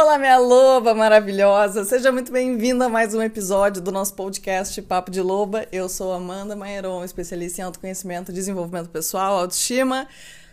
Olá, minha loba maravilhosa! Seja muito bem-vinda a mais um episódio do nosso podcast Papo de Loba. Eu sou Amanda Maieron, especialista em autoconhecimento, desenvolvimento pessoal, autoestima.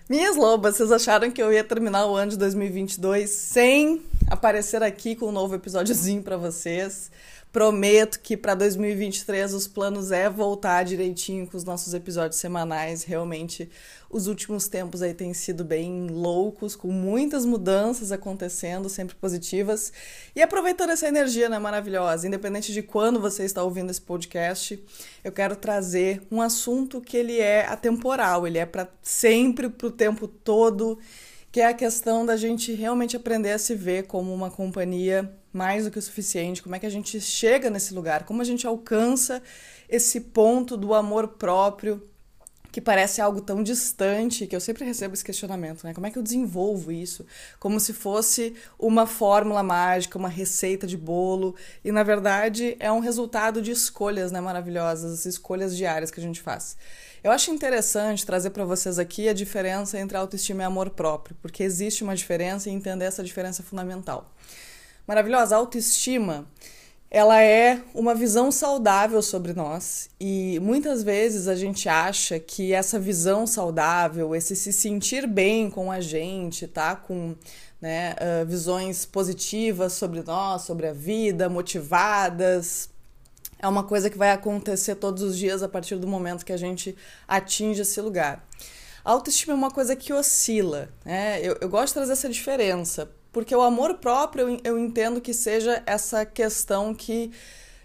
Minhas lobas, vocês acharam que eu ia terminar o ano de 2022 sem aparecer aqui com um novo episódiozinho para vocês? Prometo que para 2023 os planos é voltar direitinho com os nossos episódios semanais. Realmente, os últimos tempos aí têm sido bem loucos, com muitas mudanças acontecendo, sempre positivas. E aproveitando essa energia, né, maravilhosa, independente de quando você está ouvindo esse podcast, eu quero trazer um assunto que ele é atemporal, ele é para sempre, para o tempo todo, que é a questão da gente realmente aprender a se ver como uma companhia mais do que o suficiente, como é que a gente chega nesse lugar, como a gente alcança esse ponto do amor próprio que parece algo tão distante, que eu sempre recebo esse questionamento, né? Como é que eu desenvolvo isso? Como se fosse uma fórmula mágica, uma receita de bolo, e na verdade é um resultado de escolhas, né, maravilhosas, escolhas diárias que a gente faz. Eu acho interessante trazer para vocês aqui a diferença entre autoestima e amor próprio, porque existe uma diferença e entender essa diferença é fundamental maravilhosa. Autoestima, ela é uma visão saudável sobre nós e muitas vezes a gente acha que essa visão saudável, esse se sentir bem com a gente, tá? Com né, uh, visões positivas sobre nós, sobre a vida, motivadas, é uma coisa que vai acontecer todos os dias a partir do momento que a gente atinge esse lugar. A autoestima é uma coisa que oscila, né? Eu, eu gosto de trazer essa diferença, porque o amor próprio eu, entendo que seja essa questão que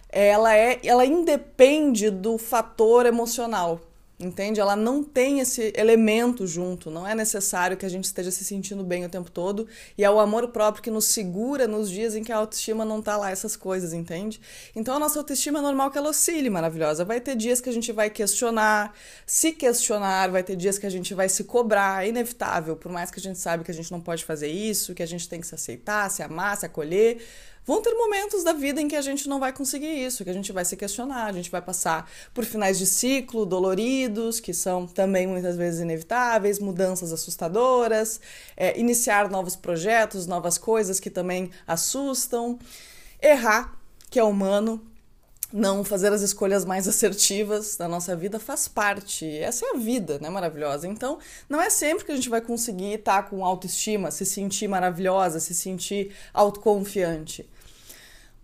ela é, ela independe do fator emocional entende? Ela não tem esse elemento junto, não é necessário que a gente esteja se sentindo bem o tempo todo, e é o amor próprio que nos segura nos dias em que a autoestima não tá lá, essas coisas, entende? Então a nossa autoestima é normal que ela oscile, maravilhosa. Vai ter dias que a gente vai questionar, se questionar, vai ter dias que a gente vai se cobrar, é inevitável, por mais que a gente sabe que a gente não pode fazer isso, que a gente tem que se aceitar, se amar, se acolher, Vão ter momentos da vida em que a gente não vai conseguir isso, que a gente vai se questionar, a gente vai passar por finais de ciclo doloridos, que são também muitas vezes inevitáveis, mudanças assustadoras, é, iniciar novos projetos, novas coisas que também assustam, errar, que é humano, não fazer as escolhas mais assertivas da nossa vida faz parte. Essa é a vida, né? Maravilhosa. Então, não é sempre que a gente vai conseguir estar com autoestima, se sentir maravilhosa, se sentir autoconfiante.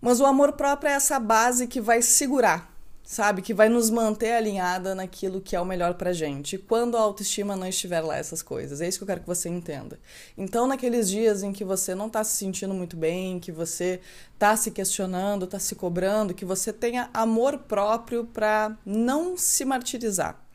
Mas o amor próprio é essa base que vai segurar sabe? Que vai nos manter alinhada naquilo que é o melhor pra gente. Quando a autoestima não estiver lá, essas coisas. É isso que eu quero que você entenda. Então, naqueles dias em que você não tá se sentindo muito bem, que você tá se questionando, tá se cobrando, que você tenha amor próprio para não se martirizar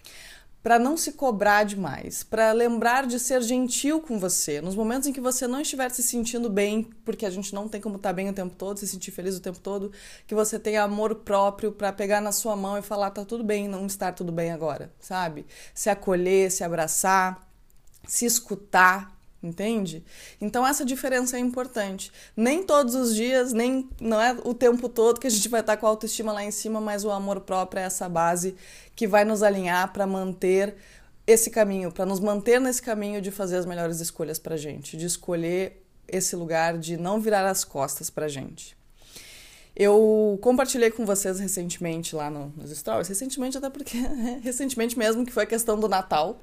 para não se cobrar demais, para lembrar de ser gentil com você. Nos momentos em que você não estiver se sentindo bem, porque a gente não tem como estar tá bem o tempo todo, se sentir feliz o tempo todo, que você tenha amor próprio para pegar na sua mão e falar tá tudo bem, não estar tudo bem agora, sabe? Se acolher, se abraçar, se escutar, entende? Então essa diferença é importante. Nem todos os dias, nem não é o tempo todo que a gente vai estar com a autoestima lá em cima, mas o amor próprio é essa base que vai nos alinhar para manter esse caminho, para nos manter nesse caminho de fazer as melhores escolhas pra gente, de escolher esse lugar de não virar as costas pra gente. Eu compartilhei com vocês recentemente lá no, nos stories, recentemente até porque recentemente mesmo que foi a questão do Natal,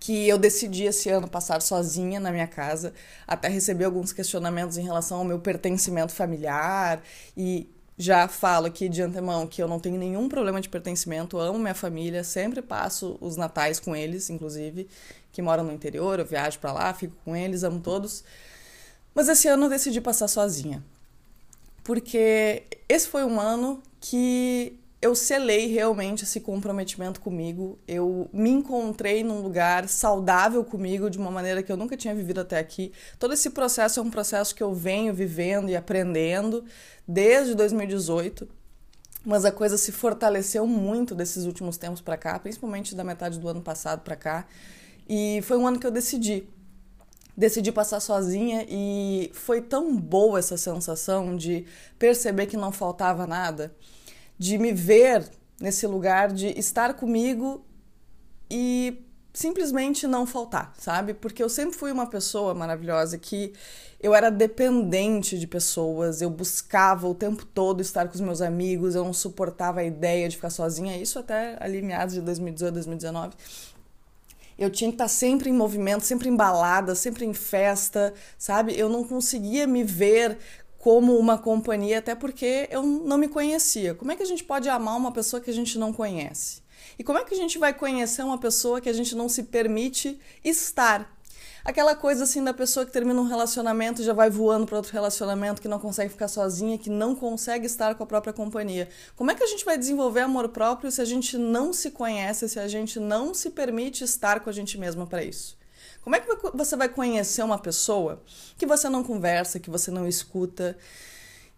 que eu decidi esse ano passar sozinha na minha casa, até recebi alguns questionamentos em relação ao meu pertencimento familiar e já falo aqui de antemão que eu não tenho nenhum problema de pertencimento, amo minha família, sempre passo os natais com eles, inclusive, que moram no interior, eu viajo para lá, fico com eles, amo todos. Mas esse ano eu decidi passar sozinha. Porque esse foi um ano que eu selei realmente esse comprometimento comigo. Eu me encontrei num lugar saudável comigo de uma maneira que eu nunca tinha vivido até aqui. Todo esse processo é um processo que eu venho vivendo e aprendendo desde 2018. Mas a coisa se fortaleceu muito desses últimos tempos para cá, principalmente da metade do ano passado para cá. E foi um ano que eu decidi. Decidi passar sozinha e foi tão boa essa sensação de perceber que não faltava nada de me ver nesse lugar de estar comigo e simplesmente não faltar, sabe? Porque eu sempre fui uma pessoa maravilhosa que eu era dependente de pessoas, eu buscava o tempo todo estar com os meus amigos, eu não suportava a ideia de ficar sozinha, isso até ali meados de 2018, 2019. Eu tinha que estar sempre em movimento, sempre embalada, sempre em festa, sabe? Eu não conseguia me ver como uma companhia, até porque eu não me conhecia. Como é que a gente pode amar uma pessoa que a gente não conhece? E como é que a gente vai conhecer uma pessoa que a gente não se permite estar? Aquela coisa assim da pessoa que termina um relacionamento e já vai voando para outro relacionamento, que não consegue ficar sozinha, que não consegue estar com a própria companhia. Como é que a gente vai desenvolver amor próprio se a gente não se conhece, se a gente não se permite estar com a gente mesma para isso? Como é que você vai conhecer uma pessoa que você não conversa, que você não escuta,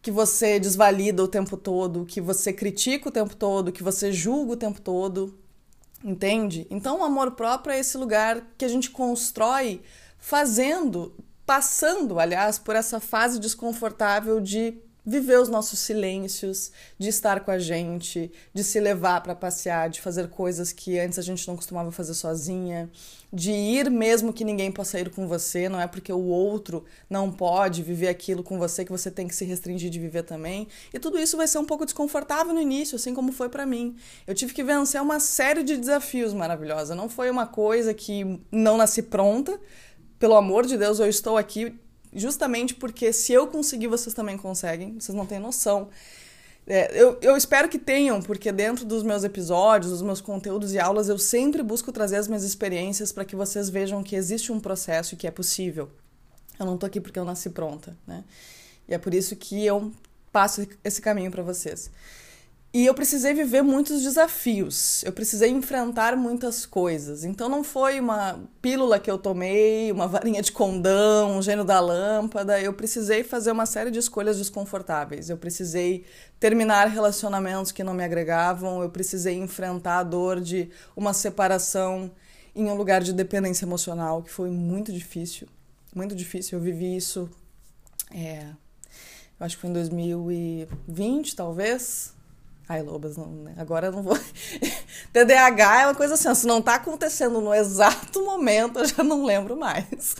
que você desvalida o tempo todo, que você critica o tempo todo, que você julga o tempo todo, entende? Então, o amor próprio é esse lugar que a gente constrói fazendo, passando, aliás, por essa fase desconfortável de viver os nossos silêncios, de estar com a gente, de se levar para passear, de fazer coisas que antes a gente não costumava fazer sozinha, de ir mesmo que ninguém possa ir com você, não é porque o outro não pode viver aquilo com você que você tem que se restringir de viver também. E tudo isso vai ser um pouco desconfortável no início, assim como foi para mim. Eu tive que vencer uma série de desafios maravilhosa, não foi uma coisa que não nasci pronta. Pelo amor de Deus, eu estou aqui justamente porque se eu conseguir, vocês também conseguem, vocês não têm noção. É, eu, eu espero que tenham, porque dentro dos meus episódios, dos meus conteúdos e aulas, eu sempre busco trazer as minhas experiências para que vocês vejam que existe um processo e que é possível. Eu não tô aqui porque eu nasci pronta, né? E é por isso que eu passo esse caminho para vocês. E eu precisei viver muitos desafios, eu precisei enfrentar muitas coisas. Então não foi uma pílula que eu tomei, uma varinha de condão, um gênio da lâmpada. Eu precisei fazer uma série de escolhas desconfortáveis. Eu precisei terminar relacionamentos que não me agregavam, eu precisei enfrentar a dor de uma separação em um lugar de dependência emocional, que foi muito difícil. Muito difícil. Eu vivi isso, é, eu acho que foi em 2020, talvez Ai, Lobas, não, né? agora eu não vou. TDAH é uma coisa assim, se não tá acontecendo no exato momento, eu já não lembro mais.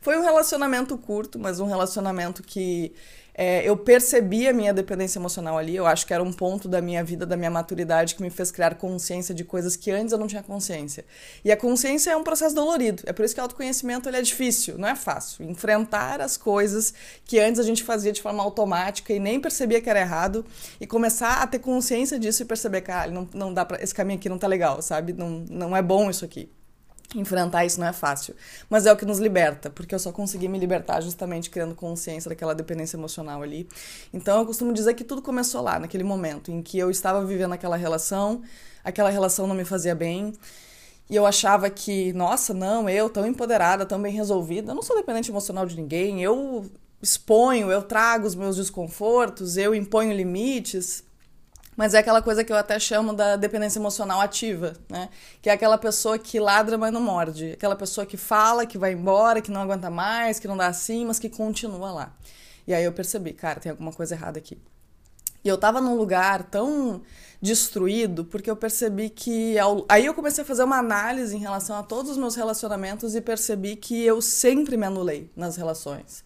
Foi um relacionamento curto, mas um relacionamento que é, eu percebi a minha dependência emocional ali. Eu acho que era um ponto da minha vida, da minha maturidade, que me fez criar consciência de coisas que antes eu não tinha consciência. E a consciência é um processo dolorido. É por isso que o autoconhecimento ele é difícil, não é fácil. Enfrentar as coisas que antes a gente fazia de forma automática e nem percebia que era errado, e começar a ter consciência disso e perceber, cara, não, não dá pra, esse caminho aqui não tá legal, sabe? Não, não é bom isso aqui. Enfrentar isso não é fácil, mas é o que nos liberta, porque eu só consegui me libertar justamente criando consciência daquela dependência emocional ali. Então eu costumo dizer que tudo começou lá, naquele momento em que eu estava vivendo aquela relação, aquela relação não me fazia bem, e eu achava que, nossa, não, eu tão empoderada, tão bem resolvida, eu não sou dependente emocional de ninguém, eu exponho, eu trago os meus desconfortos, eu imponho limites. Mas é aquela coisa que eu até chamo da dependência emocional ativa, né? Que é aquela pessoa que ladra, mas não morde. Aquela pessoa que fala, que vai embora, que não aguenta mais, que não dá assim, mas que continua lá. E aí eu percebi, cara, tem alguma coisa errada aqui. E eu tava num lugar tão destruído porque eu percebi que. Ao... Aí eu comecei a fazer uma análise em relação a todos os meus relacionamentos e percebi que eu sempre me anulei nas relações.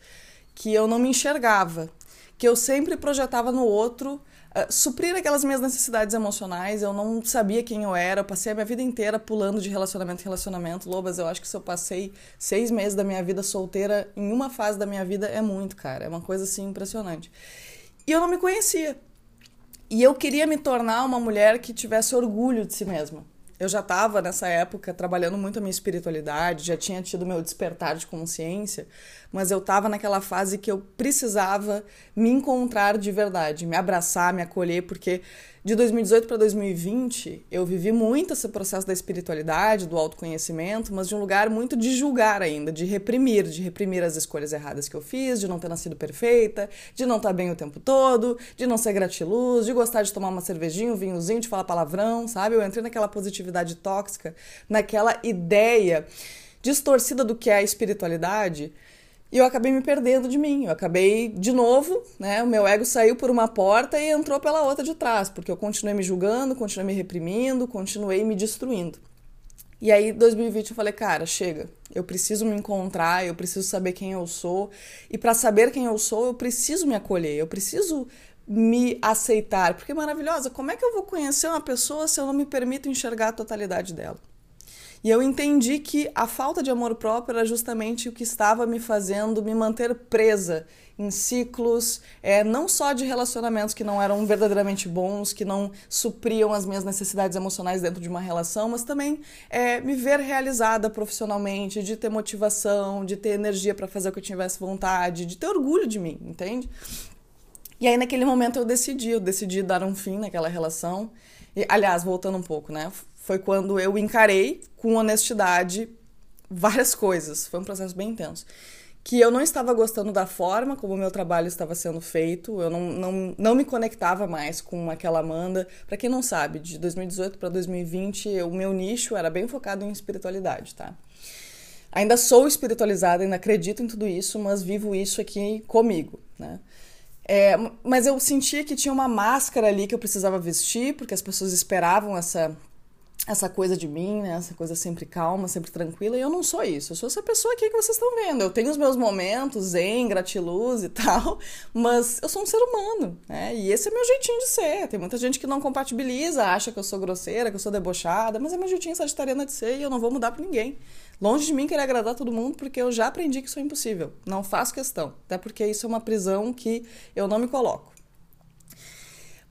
Que eu não me enxergava. Que eu sempre projetava no outro uh, suprir aquelas minhas necessidades emocionais. Eu não sabia quem eu era. Eu passei a minha vida inteira pulando de relacionamento em relacionamento. Lobas, eu acho que se eu passei seis meses da minha vida solteira em uma fase da minha vida é muito, cara. É uma coisa assim impressionante. E eu não me conhecia. E eu queria me tornar uma mulher que tivesse orgulho de si mesma. Eu já estava nessa época trabalhando muito a minha espiritualidade, já tinha tido meu despertar de consciência, mas eu estava naquela fase que eu precisava me encontrar de verdade, me abraçar, me acolher, porque de 2018 para 2020 eu vivi muito esse processo da espiritualidade, do autoconhecimento, mas de um lugar muito de julgar ainda, de reprimir, de reprimir as escolhas erradas que eu fiz, de não ter nascido perfeita, de não estar bem o tempo todo, de não ser gratiluz, de gostar de tomar uma cervejinha, um vinhozinho, de falar palavrão, sabe? Eu entrei naquela positividade tóxica, naquela ideia distorcida do que é a espiritualidade e eu acabei me perdendo de mim. Eu acabei, de novo, né? O meu ego saiu por uma porta e entrou pela outra de trás, porque eu continuei me julgando, continuei me reprimindo, continuei me destruindo. E aí, 2020, eu falei, cara, chega. Eu preciso me encontrar, eu preciso saber quem eu sou. E para saber quem eu sou, eu preciso me acolher, eu preciso me aceitar. Porque maravilhosa, como é que eu vou conhecer uma pessoa se eu não me permito enxergar a totalidade dela? E eu entendi que a falta de amor próprio era justamente o que estava me fazendo me manter presa em ciclos, é, não só de relacionamentos que não eram verdadeiramente bons, que não supriam as minhas necessidades emocionais dentro de uma relação, mas também é, me ver realizada profissionalmente, de ter motivação, de ter energia para fazer o que eu tivesse vontade, de ter orgulho de mim, entende? E aí naquele momento eu decidi, eu decidi dar um fim naquela relação. E, aliás, voltando um pouco, né? Foi quando eu encarei com honestidade várias coisas. Foi um processo bem intenso. Que eu não estava gostando da forma como o meu trabalho estava sendo feito, eu não, não, não me conectava mais com aquela Amanda. Para quem não sabe, de 2018 para 2020, o meu nicho era bem focado em espiritualidade, tá? Ainda sou espiritualizada, ainda acredito em tudo isso, mas vivo isso aqui comigo, né? É, mas eu sentia que tinha uma máscara ali que eu precisava vestir, porque as pessoas esperavam essa essa coisa de mim, né? Essa coisa sempre calma, sempre tranquila. E eu não sou isso. Eu sou essa pessoa aqui que vocês estão vendo. Eu tenho os meus momentos zen, gratiluz e tal, mas eu sou um ser humano, né? E esse é meu jeitinho de ser. Tem muita gente que não compatibiliza, acha que eu sou grosseira, que eu sou debochada, mas é meu jeitinho sagitariana de ser e eu não vou mudar para ninguém. Longe de mim querer agradar todo mundo, porque eu já aprendi que isso é impossível. Não faço questão. Até porque isso é uma prisão que eu não me coloco.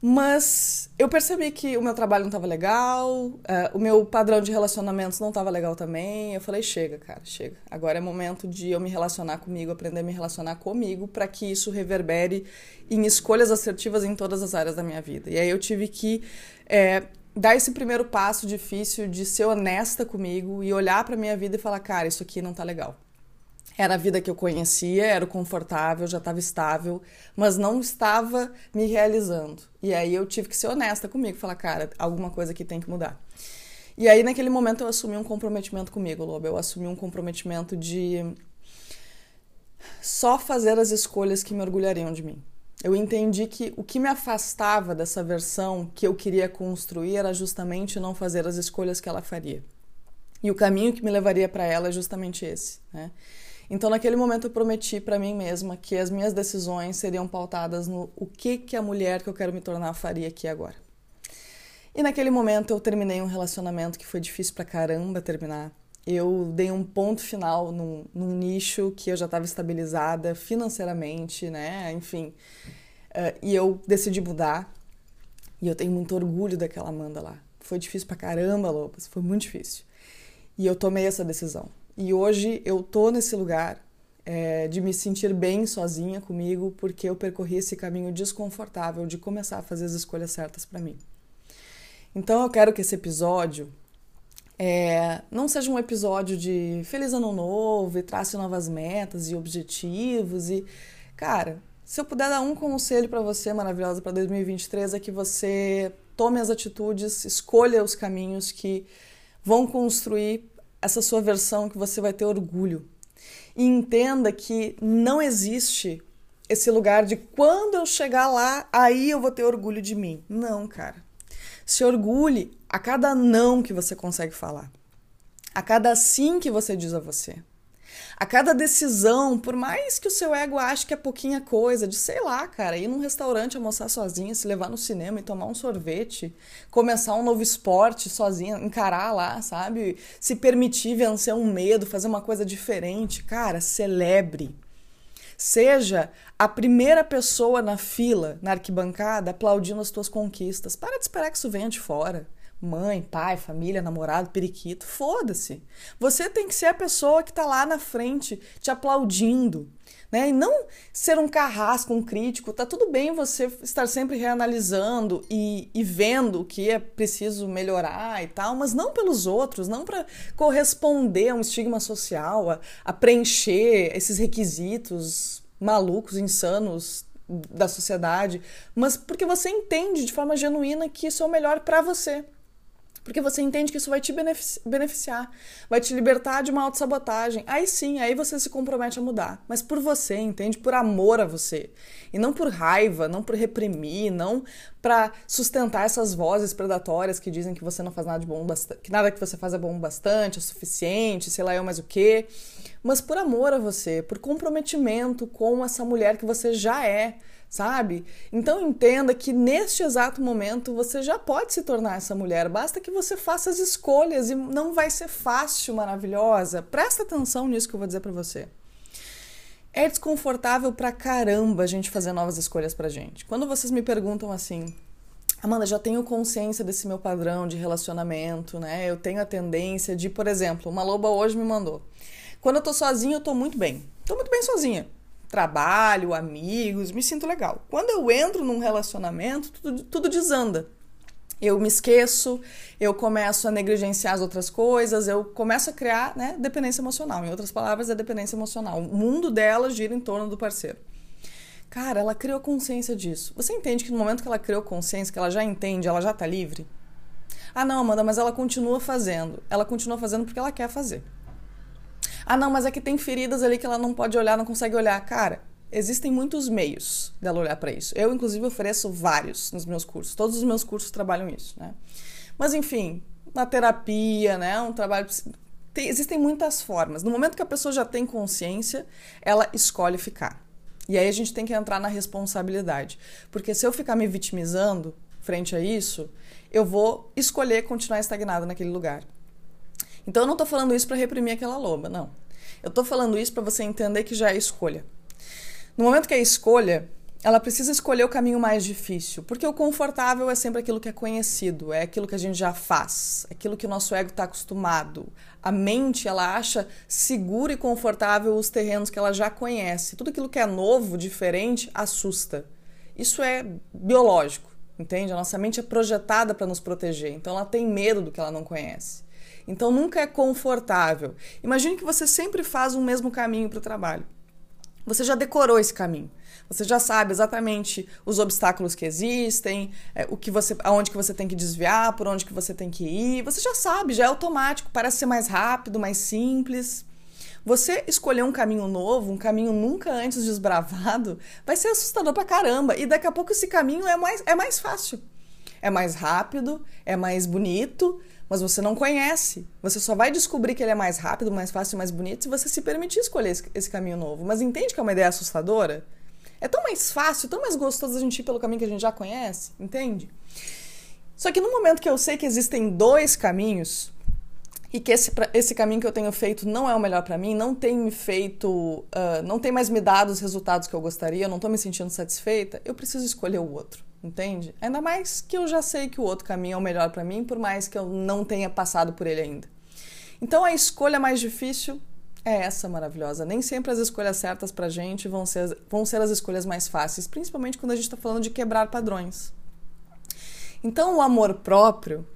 Mas eu percebi que o meu trabalho não estava legal, uh, o meu padrão de relacionamentos não estava legal também. Eu falei: chega, cara, chega. Agora é momento de eu me relacionar comigo, aprender a me relacionar comigo, para que isso reverbere em escolhas assertivas em todas as áreas da minha vida. E aí eu tive que é, dar esse primeiro passo difícil de ser honesta comigo e olhar para minha vida e falar: cara, isso aqui não está legal. Era a vida que eu conhecia, era confortável, já estava estável, mas não estava me realizando. E aí eu tive que ser honesta comigo, falar, cara, alguma coisa aqui tem que mudar. E aí naquele momento eu assumi um comprometimento comigo, Lobo. Eu assumi um comprometimento de só fazer as escolhas que me orgulhariam de mim. Eu entendi que o que me afastava dessa versão que eu queria construir era justamente não fazer as escolhas que ela faria. E o caminho que me levaria para ela é justamente esse, né? Então, naquele momento, eu prometi para mim mesma que as minhas decisões seriam pautadas no o que, que a mulher que eu quero me tornar faria aqui agora. E naquele momento, eu terminei um relacionamento que foi difícil pra caramba terminar. Eu dei um ponto final num, num nicho que eu já estava estabilizada financeiramente, né? Enfim. Uh, e eu decidi mudar. E eu tenho muito orgulho daquela Amanda lá. Foi difícil pra caramba, Lopes. Foi muito difícil. E eu tomei essa decisão. E hoje eu tô nesse lugar é, de me sentir bem sozinha comigo, porque eu percorri esse caminho desconfortável de começar a fazer as escolhas certas para mim. Então eu quero que esse episódio é, não seja um episódio de feliz ano novo e trace novas metas e objetivos e cara, se eu puder dar um conselho para você maravilhosa para 2023 é que você tome as atitudes, escolha os caminhos que vão construir essa sua versão que você vai ter orgulho. E entenda que não existe esse lugar de quando eu chegar lá, aí eu vou ter orgulho de mim. Não, cara. Se orgulhe a cada não que você consegue falar, a cada sim que você diz a você. A cada decisão, por mais que o seu ego ache que é pouquinha coisa, de sei lá, cara, ir num restaurante almoçar sozinha, se levar no cinema e tomar um sorvete, começar um novo esporte sozinha, encarar lá, sabe? Se permitir vencer um medo, fazer uma coisa diferente, cara, celebre. Seja a primeira pessoa na fila, na arquibancada, aplaudindo as tuas conquistas. Para de esperar que isso venha de fora mãe, pai, família, namorado, periquito, foda-se. Você tem que ser a pessoa que está lá na frente te aplaudindo, né? E não ser um carrasco, um crítico. Tá tudo bem você estar sempre reanalisando e, e vendo o que é preciso melhorar e tal, mas não pelos outros, não para corresponder a um estigma social, a, a preencher esses requisitos malucos, insanos da sociedade, mas porque você entende de forma genuína que isso é o melhor para você. Porque você entende que isso vai te beneficiar, vai te libertar de uma autossabotagem. Aí sim, aí você se compromete a mudar. Mas por você, entende? Por amor a você. E não por raiva, não por reprimir, não para sustentar essas vozes predatórias que dizem que você não faz nada de bom bastante, que nada que você faz é bom bastante, é suficiente, sei lá eu mais o quê. Mas por amor a você, por comprometimento com essa mulher que você já é sabe? Então entenda que neste exato momento você já pode se tornar essa mulher, basta que você faça as escolhas e não vai ser fácil, maravilhosa. Presta atenção nisso que eu vou dizer para você. É desconfortável pra caramba a gente fazer novas escolhas pra gente. Quando vocês me perguntam assim, Amanda, já tenho consciência desse meu padrão de relacionamento, né? Eu tenho a tendência de, por exemplo, uma loba hoje me mandou. Quando eu tô sozinha, eu tô muito bem. Tô muito bem sozinha trabalho, amigos, me sinto legal. Quando eu entro num relacionamento, tudo, tudo desanda. Eu me esqueço, eu começo a negligenciar as outras coisas, eu começo a criar né, dependência emocional. Em outras palavras, é dependência emocional. O mundo dela gira em torno do parceiro. Cara, ela criou consciência disso. Você entende que no momento que ela criou consciência, que ela já entende, ela já tá livre? Ah, não, Amanda, mas ela continua fazendo. Ela continua fazendo porque ela quer fazer. Ah, não, mas é que tem feridas ali que ela não pode olhar, não consegue olhar. Cara, existem muitos meios dela olhar para isso. Eu, inclusive, ofereço vários nos meus cursos. Todos os meus cursos trabalham isso, né? Mas, enfim, na terapia, né? Um trabalho. Tem, existem muitas formas. No momento que a pessoa já tem consciência, ela escolhe ficar. E aí a gente tem que entrar na responsabilidade. Porque se eu ficar me vitimizando frente a isso, eu vou escolher continuar estagnado naquele lugar. Então eu não estou falando isso para reprimir aquela loba, não. Eu estou falando isso para você entender que já é escolha. No momento que é escolha, ela precisa escolher o caminho mais difícil, porque o confortável é sempre aquilo que é conhecido, é aquilo que a gente já faz, é aquilo que o nosso ego está acostumado. A mente, ela acha seguro e confortável os terrenos que ela já conhece. Tudo aquilo que é novo, diferente, assusta. Isso é biológico, entende? A nossa mente é projetada para nos proteger, então ela tem medo do que ela não conhece. Então nunca é confortável. Imagine que você sempre faz o mesmo caminho para o trabalho. Você já decorou esse caminho. Você já sabe exatamente os obstáculos que existem, é, o que você, aonde que você tem que desviar, por onde que você tem que ir. Você já sabe, já é automático, parece ser mais rápido, mais simples. Você escolher um caminho novo, um caminho nunca antes desbravado, vai ser assustador pra caramba. E daqui a pouco esse caminho é mais, é mais fácil. É mais rápido, é mais bonito, mas você não conhece. Você só vai descobrir que ele é mais rápido, mais fácil, mais bonito se você se permitir escolher esse, esse caminho novo. Mas entende que é uma ideia assustadora? É tão mais fácil, tão mais gostoso a gente ir pelo caminho que a gente já conhece, entende? Só que no momento que eu sei que existem dois caminhos e que esse, esse caminho que eu tenho feito não é o melhor para mim, não tem me feito, uh, não tem mais me dado os resultados que eu gostaria, eu não tô me sentindo satisfeita, eu preciso escolher o outro entende? Ainda mais que eu já sei que o outro caminho é o melhor para mim, por mais que eu não tenha passado por ele ainda. Então a escolha mais difícil é essa maravilhosa. Nem sempre as escolhas certas pra gente vão ser, vão ser as escolhas mais fáceis, principalmente quando a gente está falando de quebrar padrões. Então o amor próprio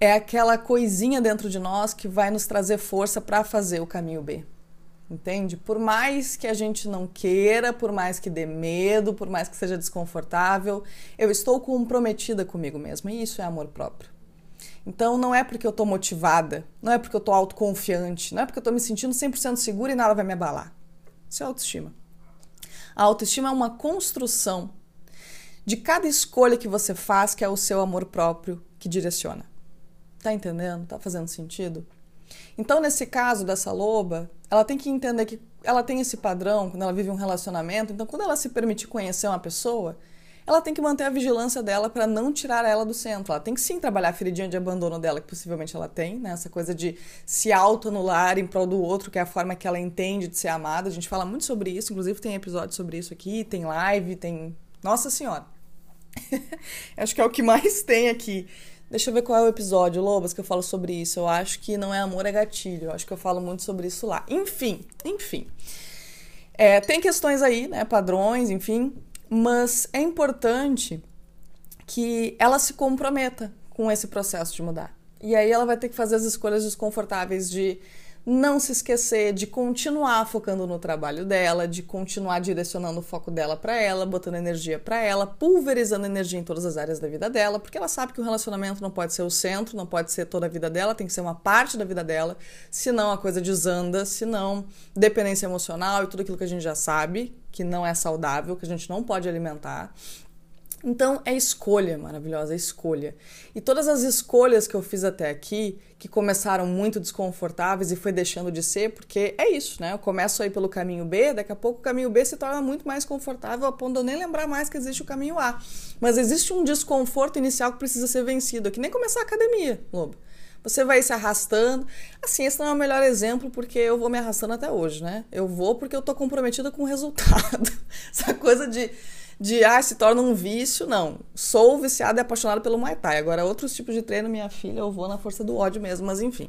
é aquela coisinha dentro de nós que vai nos trazer força para fazer o caminho B entende? Por mais que a gente não queira, por mais que dê medo, por mais que seja desconfortável, eu estou comprometida comigo mesma e isso é amor próprio. Então não é porque eu estou motivada, não é porque eu estou autoconfiante, não é porque eu estou me sentindo 100% segura e nada vai me abalar. Isso é autoestima. A autoestima é uma construção de cada escolha que você faz, que é o seu amor próprio que direciona. Tá entendendo? Tá fazendo sentido? Então, nesse caso dessa loba, ela tem que entender que ela tem esse padrão quando ela vive um relacionamento. Então, quando ela se permite conhecer uma pessoa, ela tem que manter a vigilância dela para não tirar ela do centro. Ela tem que sim trabalhar a feridinha de abandono dela, que possivelmente ela tem, né? Essa coisa de se autoanular em prol do outro, que é a forma que ela entende de ser amada. A gente fala muito sobre isso, inclusive tem episódio sobre isso aqui, tem live, tem. Nossa Senhora! Acho que é o que mais tem aqui. Deixa eu ver qual é o episódio, Lobas, que eu falo sobre isso. Eu acho que não é amor, é gatilho. Eu acho que eu falo muito sobre isso lá. Enfim, enfim. É, tem questões aí, né? Padrões, enfim. Mas é importante que ela se comprometa com esse processo de mudar. E aí ela vai ter que fazer as escolhas desconfortáveis de não se esquecer de continuar focando no trabalho dela, de continuar direcionando o foco dela para ela, botando energia para ela, pulverizando energia em todas as áreas da vida dela, porque ela sabe que o relacionamento não pode ser o centro, não pode ser toda a vida dela, tem que ser uma parte da vida dela, senão a coisa desanda, senão dependência emocional e tudo aquilo que a gente já sabe que não é saudável, que a gente não pode alimentar. Então é escolha maravilhosa, é escolha. E todas as escolhas que eu fiz até aqui, que começaram muito desconfortáveis e foi deixando de ser, porque é isso, né? Eu começo aí pelo caminho B, daqui a pouco o caminho B se torna muito mais confortável a ponto de eu nem lembrar mais que existe o caminho A. Mas existe um desconforto inicial que precisa ser vencido, é que nem começar a academia, Lobo. Você vai se arrastando. Assim, esse não é o melhor exemplo porque eu vou me arrastando até hoje, né? Eu vou porque eu tô comprometida com o resultado. Essa coisa de de ah, se torna um vício, não. Sou viciada e apaixonada pelo Muay Thai. Agora, outros tipos de treino, minha filha, eu vou na força do ódio mesmo, mas enfim.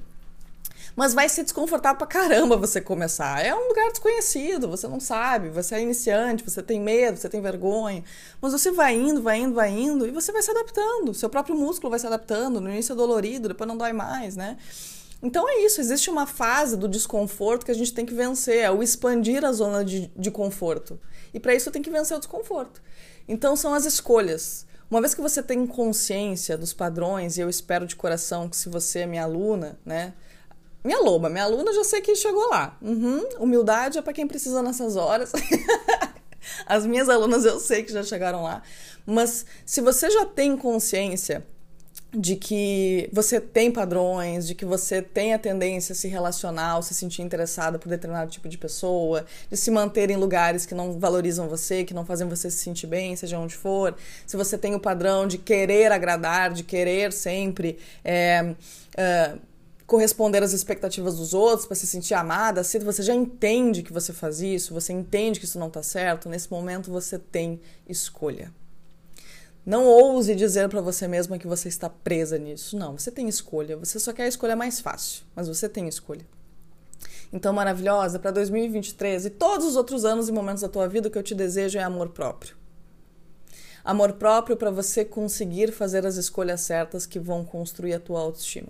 Mas vai ser desconfortável pra caramba você começar. É um lugar desconhecido, você não sabe, você é iniciante, você tem medo, você tem vergonha. Mas você vai indo, vai indo, vai indo e você vai se adaptando. Seu próprio músculo vai se adaptando. No início é dolorido, depois não dói mais, né? Então é isso, existe uma fase do desconforto que a gente tem que vencer, é o expandir a zona de, de conforto. E para isso tem que vencer o desconforto. Então são as escolhas. Uma vez que você tem consciência dos padrões, e eu espero de coração que se você é minha aluna, né? Minha loba, minha aluna já sei que chegou lá. Uhum, humildade é para quem precisa nessas horas. As minhas alunas eu sei que já chegaram lá. Mas se você já tem consciência de que você tem padrões, de que você tem a tendência a se relacionar ou se sentir interessada por determinado tipo de pessoa, de se manter em lugares que não valorizam você, que não fazem você se sentir bem, seja onde for. Se você tem o padrão de querer agradar, de querer sempre. É, é, corresponder às expectativas dos outros para se sentir amada, se você já entende que você faz isso, você entende que isso não está certo, nesse momento você tem escolha. Não ouse dizer para você mesma que você está presa nisso. Não, você tem escolha. Você só quer a escolha mais fácil, mas você tem escolha. Então, maravilhosa, para 2023 e todos os outros anos e momentos da tua vida, o que eu te desejo é amor próprio. Amor próprio para você conseguir fazer as escolhas certas que vão construir a tua autoestima.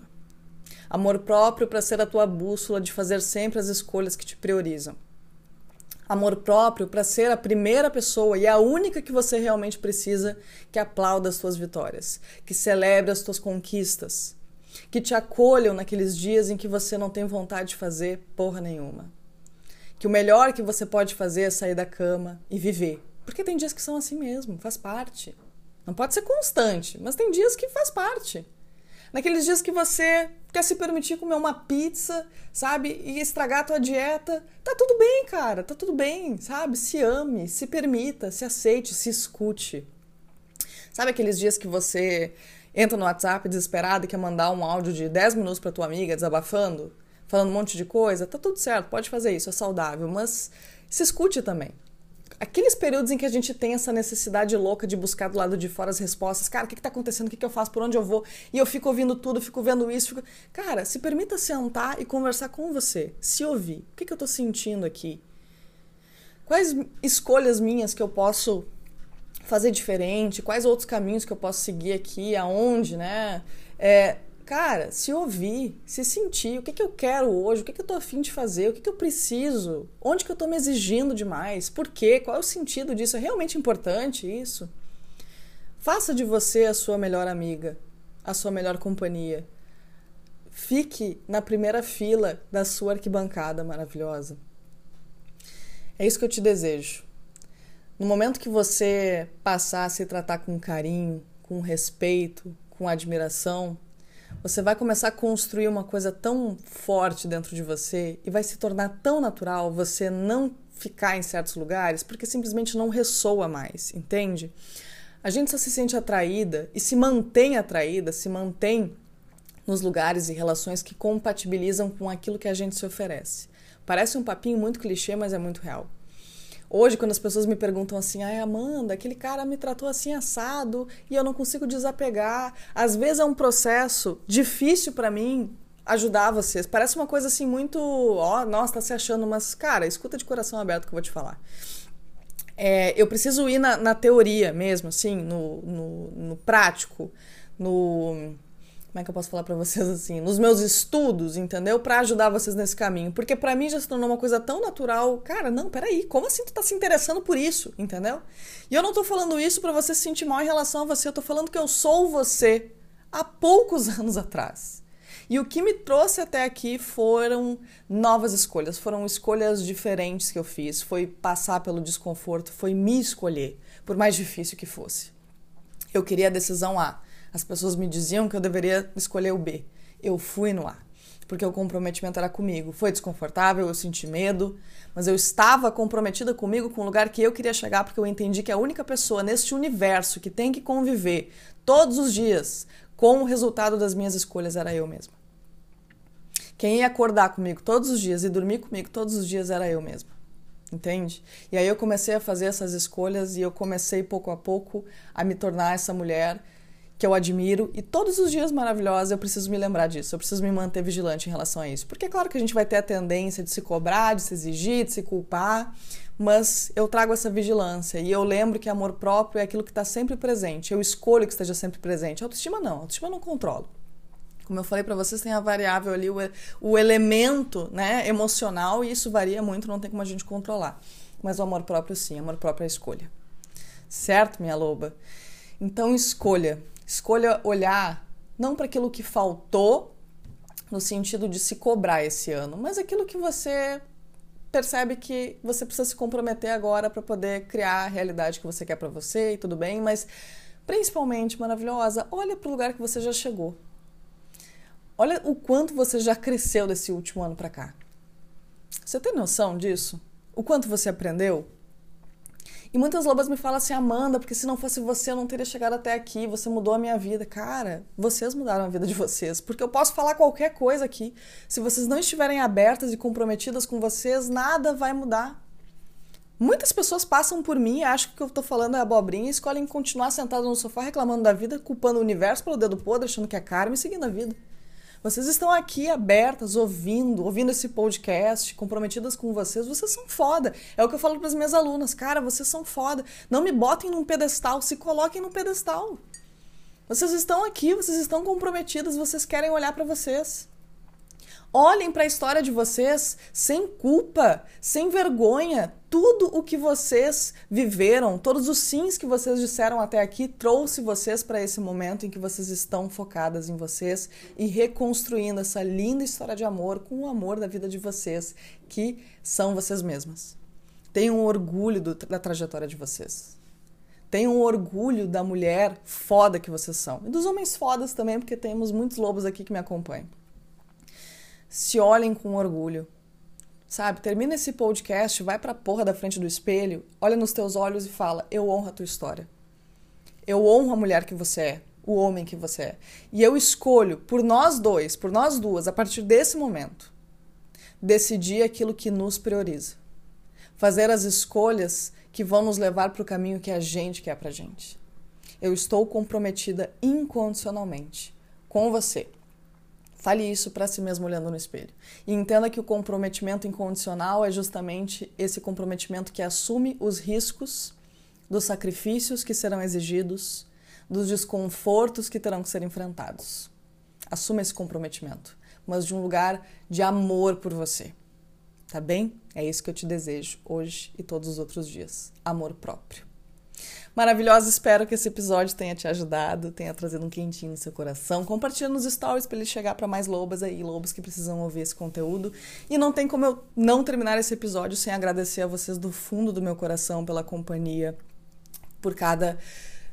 Amor próprio para ser a tua bússola de fazer sempre as escolhas que te priorizam amor próprio para ser a primeira pessoa e a única que você realmente precisa que aplauda as suas vitórias, que celebre as suas conquistas, que te acolham naqueles dias em que você não tem vontade de fazer porra nenhuma. Que o melhor que você pode fazer é sair da cama e viver. Porque tem dias que são assim mesmo, faz parte. Não pode ser constante, mas tem dias que faz parte. Naqueles dias que você quer se permitir comer uma pizza, sabe? E estragar a tua dieta, tá tudo bem, cara, tá tudo bem, sabe? Se ame, se permita, se aceite, se escute. Sabe aqueles dias que você entra no WhatsApp desesperado e quer mandar um áudio de 10 minutos para tua amiga desabafando, falando um monte de coisa? Tá tudo certo, pode fazer isso, é saudável, mas se escute também aqueles períodos em que a gente tem essa necessidade louca de buscar do lado de fora as respostas, cara, o que, está acontecendo, o que, que eu faço, por onde eu vou, e eu fico ouvindo tudo, fico vendo isso, fico... cara, se permita sentar e conversar com você, se ouvir, o que, que eu estou sentindo aqui, quais escolhas minhas que eu posso fazer diferente, quais outros caminhos que eu posso seguir aqui, aonde, né, é, cara, se ouvir, se sentir, o que, que eu quero hoje, o que, que eu tô afim de fazer, o que, que eu preciso, onde que eu tô me exigindo demais, por quê, qual é o sentido disso, é realmente importante isso? Faça de você a sua melhor amiga, a sua melhor companhia. Fique na primeira fila da sua arquibancada maravilhosa. É isso que eu te desejo. No momento que você passar a se tratar com carinho, com respeito, com admiração, você vai começar a construir uma coisa tão forte dentro de você e vai se tornar tão natural você não ficar em certos lugares porque simplesmente não ressoa mais, entende? A gente só se sente atraída e se mantém atraída, se mantém nos lugares e relações que compatibilizam com aquilo que a gente se oferece. Parece um papinho muito clichê, mas é muito real. Hoje, quando as pessoas me perguntam assim, ai Amanda, aquele cara me tratou assim assado e eu não consigo desapegar. Às vezes é um processo difícil para mim ajudar vocês. Parece uma coisa assim muito, ó, oh, nossa, tá se achando, mas cara, escuta de coração aberto que eu vou te falar. É, eu preciso ir na, na teoria mesmo, assim, no, no, no prático, no como é que eu posso falar para vocês assim, nos meus estudos, entendeu? Para ajudar vocês nesse caminho, porque para mim já se tornou uma coisa tão natural. Cara, não, peraí, como assim tu tá se interessando por isso, entendeu? E eu não tô falando isso para você se sentir mal em relação a você, eu tô falando que eu sou você há poucos anos atrás. E o que me trouxe até aqui foram novas escolhas, foram escolhas diferentes que eu fiz, foi passar pelo desconforto, foi me escolher, por mais difícil que fosse. Eu queria a decisão A. As pessoas me diziam que eu deveria escolher o B. Eu fui no A, porque o comprometimento era comigo. Foi desconfortável, eu senti medo, mas eu estava comprometida comigo com o lugar que eu queria chegar, porque eu entendi que a única pessoa neste universo que tem que conviver todos os dias com o resultado das minhas escolhas era eu mesma. Quem ia acordar comigo todos os dias e dormir comigo todos os dias era eu mesma. Entende? E aí eu comecei a fazer essas escolhas e eu comecei pouco a pouco a me tornar essa mulher que eu admiro e todos os dias maravilhosa eu preciso me lembrar disso, eu preciso me manter vigilante em relação a isso. Porque é claro que a gente vai ter a tendência de se cobrar, de se exigir, de se culpar, mas eu trago essa vigilância e eu lembro que amor próprio é aquilo que está sempre presente. Eu escolho que esteja sempre presente. Autoestima não, autoestima eu não controlo. Como eu falei para vocês, tem a variável ali, o, o elemento né, emocional, e isso varia muito, não tem como a gente controlar. Mas o amor próprio, sim, amor próprio é escolha. Certo, minha loba? Então, escolha. Escolha olhar não para aquilo que faltou, no sentido de se cobrar esse ano, mas aquilo que você percebe que você precisa se comprometer agora para poder criar a realidade que você quer para você e tudo bem, mas principalmente maravilhosa, olha para o lugar que você já chegou. Olha o quanto você já cresceu desse último ano para cá. Você tem noção disso? O quanto você aprendeu? E muitas lobas me falam assim, Amanda, porque se não fosse você eu não teria chegado até aqui, você mudou a minha vida. Cara, vocês mudaram a vida de vocês, porque eu posso falar qualquer coisa aqui. Se vocês não estiverem abertas e comprometidas com vocês, nada vai mudar. Muitas pessoas passam por mim, acham que o que eu tô falando é abobrinha e escolhem continuar sentado no sofá reclamando da vida, culpando o universo pelo dedo podre, achando que é karma e seguindo a vida. Vocês estão aqui abertas, ouvindo, ouvindo esse podcast, comprometidas com vocês. Vocês são foda. É o que eu falo para as minhas alunas. Cara, vocês são foda. Não me botem num pedestal, se coloquem no pedestal. Vocês estão aqui, vocês estão comprometidas, vocês querem olhar para vocês. Olhem para a história de vocês sem culpa, sem vergonha. Tudo o que vocês viveram, todos os sims que vocês disseram até aqui, trouxe vocês para esse momento em que vocês estão focadas em vocês e reconstruindo essa linda história de amor com o amor da vida de vocês, que são vocês mesmas. Tenham orgulho do, da trajetória de vocês. Tenham orgulho da mulher foda que vocês são. E dos homens fodas também, porque temos muitos lobos aqui que me acompanham se olhem com orgulho. Sabe, termina esse podcast, vai pra porra da frente do espelho, olha nos teus olhos e fala: Eu honro a tua história. Eu honro a mulher que você é, o homem que você é. E eu escolho, por nós dois, por nós duas, a partir desse momento, decidir aquilo que nos prioriza. Fazer as escolhas que vão nos levar para o caminho que a gente quer pra gente. Eu estou comprometida incondicionalmente com você. Fale isso para si mesmo olhando no espelho. E entenda que o comprometimento incondicional é justamente esse comprometimento que assume os riscos dos sacrifícios que serão exigidos, dos desconfortos que terão que ser enfrentados. Assuma esse comprometimento, mas de um lugar de amor por você. Tá bem? É isso que eu te desejo hoje e todos os outros dias. Amor próprio maravilhosa. Espero que esse episódio tenha te ajudado, tenha trazido um quentinho no seu coração. Compartilha nos stories para ele chegar para mais lobas aí, lobos que precisam ouvir esse conteúdo. E não tem como eu não terminar esse episódio sem agradecer a vocês do fundo do meu coração pela companhia, por cada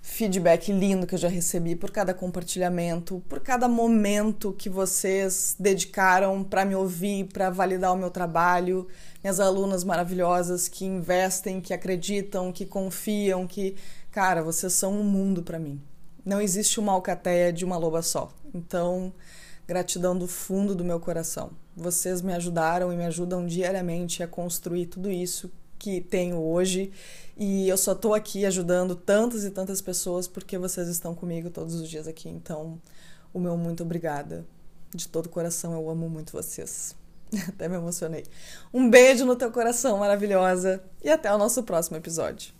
feedback lindo que eu já recebi, por cada compartilhamento, por cada momento que vocês dedicaram para me ouvir, para validar o meu trabalho minhas alunas maravilhosas que investem, que acreditam, que confiam, que, cara, vocês são um mundo para mim. Não existe uma alcateia de uma loba só. Então, gratidão do fundo do meu coração. Vocês me ajudaram e me ajudam diariamente a construir tudo isso que tenho hoje e eu só tô aqui ajudando tantas e tantas pessoas porque vocês estão comigo todos os dias aqui. Então, o meu muito obrigada. De todo o coração, eu amo muito vocês. Até me emocionei. Um beijo no teu coração, maravilhosa, e até o nosso próximo episódio.